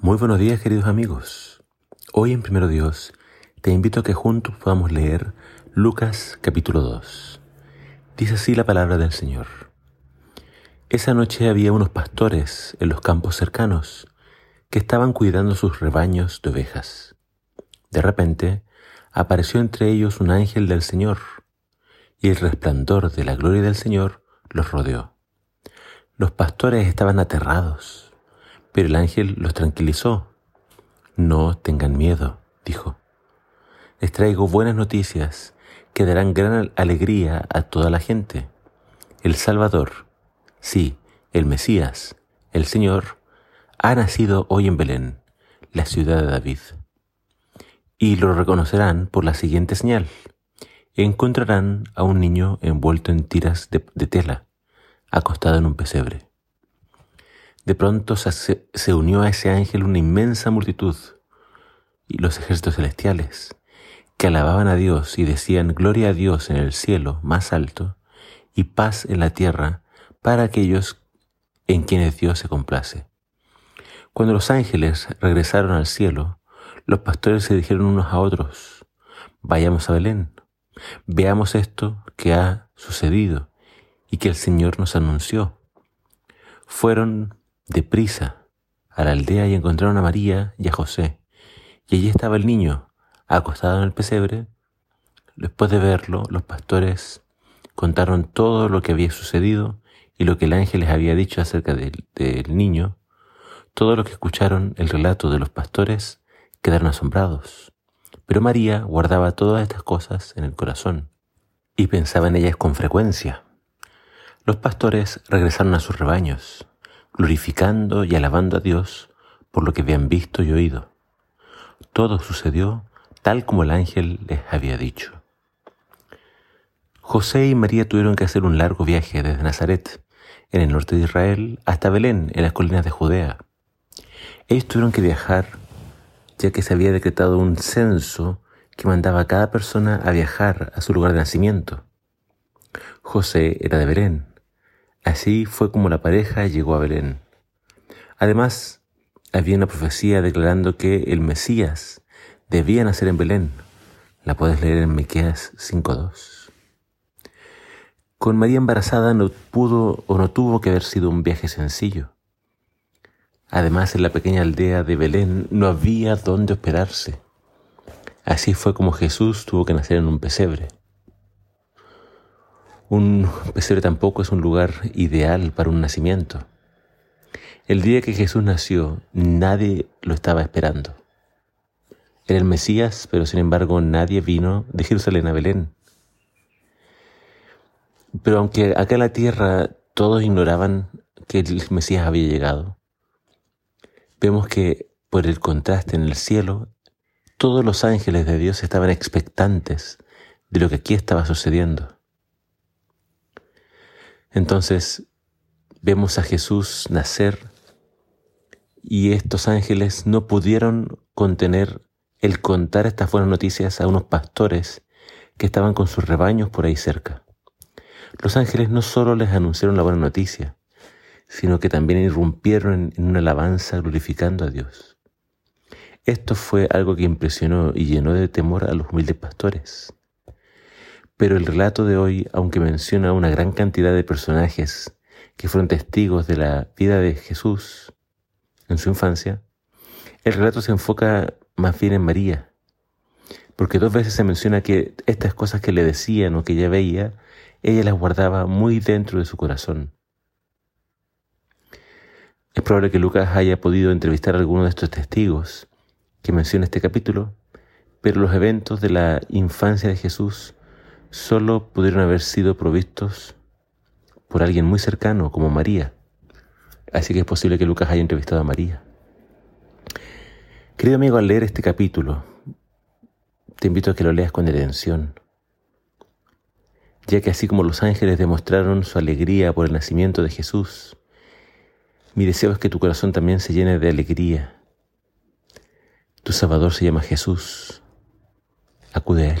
Muy buenos días queridos amigos. Hoy en Primero Dios te invito a que juntos podamos leer Lucas capítulo 2. Dice así la palabra del Señor. Esa noche había unos pastores en los campos cercanos que estaban cuidando sus rebaños de ovejas. De repente apareció entre ellos un ángel del Señor y el resplandor de la gloria del Señor los rodeó. Los pastores estaban aterrados pero el ángel los tranquilizó. No tengan miedo, dijo. Les traigo buenas noticias que darán gran alegría a toda la gente. El Salvador, sí, el Mesías, el Señor, ha nacido hoy en Belén, la ciudad de David. Y lo reconocerán por la siguiente señal. Encontrarán a un niño envuelto en tiras de, de tela, acostado en un pesebre. De pronto se, unió a ese ángel una inmensa multitud y los ejércitos celestiales que alababan a Dios y decían gloria a Dios en el cielo más alto y paz en la tierra para aquellos en quienes Dios se complace. Cuando los ángeles regresaron al cielo, los pastores se dijeron unos a otros, vayamos a Belén, veamos esto que ha sucedido y que el Señor nos anunció. Fueron deprisa a la aldea y encontraron a María y a José. Y allí estaba el niño, acostado en el pesebre. Después de verlo, los pastores contaron todo lo que había sucedido y lo que el ángel les había dicho acerca del, del niño. Todo lo que escucharon el relato de los pastores quedaron asombrados. Pero María guardaba todas estas cosas en el corazón y pensaba en ellas con frecuencia. Los pastores regresaron a sus rebaños glorificando y alabando a Dios por lo que habían visto y oído. Todo sucedió tal como el ángel les había dicho. José y María tuvieron que hacer un largo viaje desde Nazaret, en el norte de Israel, hasta Belén, en las colinas de Judea. Ellos tuvieron que viajar ya que se había decretado un censo que mandaba a cada persona a viajar a su lugar de nacimiento. José era de Belén, Así fue como la pareja llegó a Belén. Además, había una profecía declarando que el Mesías debía nacer en Belén. La puedes leer en Miqueas 5.2. Con María embarazada no pudo o no tuvo que haber sido un viaje sencillo. Además, en la pequeña aldea de Belén no había dónde hospedarse. Así fue como Jesús tuvo que nacer en un pesebre. Un pesebre tampoco es un lugar ideal para un nacimiento. El día que Jesús nació, nadie lo estaba esperando. Era el Mesías, pero sin embargo nadie vino de Jerusalén a Belén. Pero aunque acá en la tierra todos ignoraban que el Mesías había llegado, vemos que por el contraste en el cielo, todos los ángeles de Dios estaban expectantes de lo que aquí estaba sucediendo. Entonces vemos a Jesús nacer y estos ángeles no pudieron contener el contar estas buenas noticias a unos pastores que estaban con sus rebaños por ahí cerca. Los ángeles no solo les anunciaron la buena noticia, sino que también irrumpieron en, una alabanza glorificando a Dios. Esto fue algo que impresionó y llenó de temor a los humildes pastores. Pero el relato de hoy, aunque menciona una gran cantidad de personajes que fueron testigos de la vida de Jesús en su infancia, el relato se enfoca más bien en María, porque dos veces se menciona que estas cosas que le decían o que ella veía, ella las guardaba muy dentro de su corazón. Es probable que Lucas haya podido entrevistar a alguno de estos testigos que menciona este capítulo, pero los eventos de la infancia de Jesús solo pudieron haber sido provistos por alguien muy cercano como María. Así que es posible que Lucas haya entrevistado a María. Querido amigo, al leer este capítulo, te invito a que lo leas con atención, ya que así como los ángeles demostraron su alegría por el nacimiento de Jesús, mi deseo es que tu corazón también se llene de alegría. Tu Salvador se llama Jesús. Acude a Él.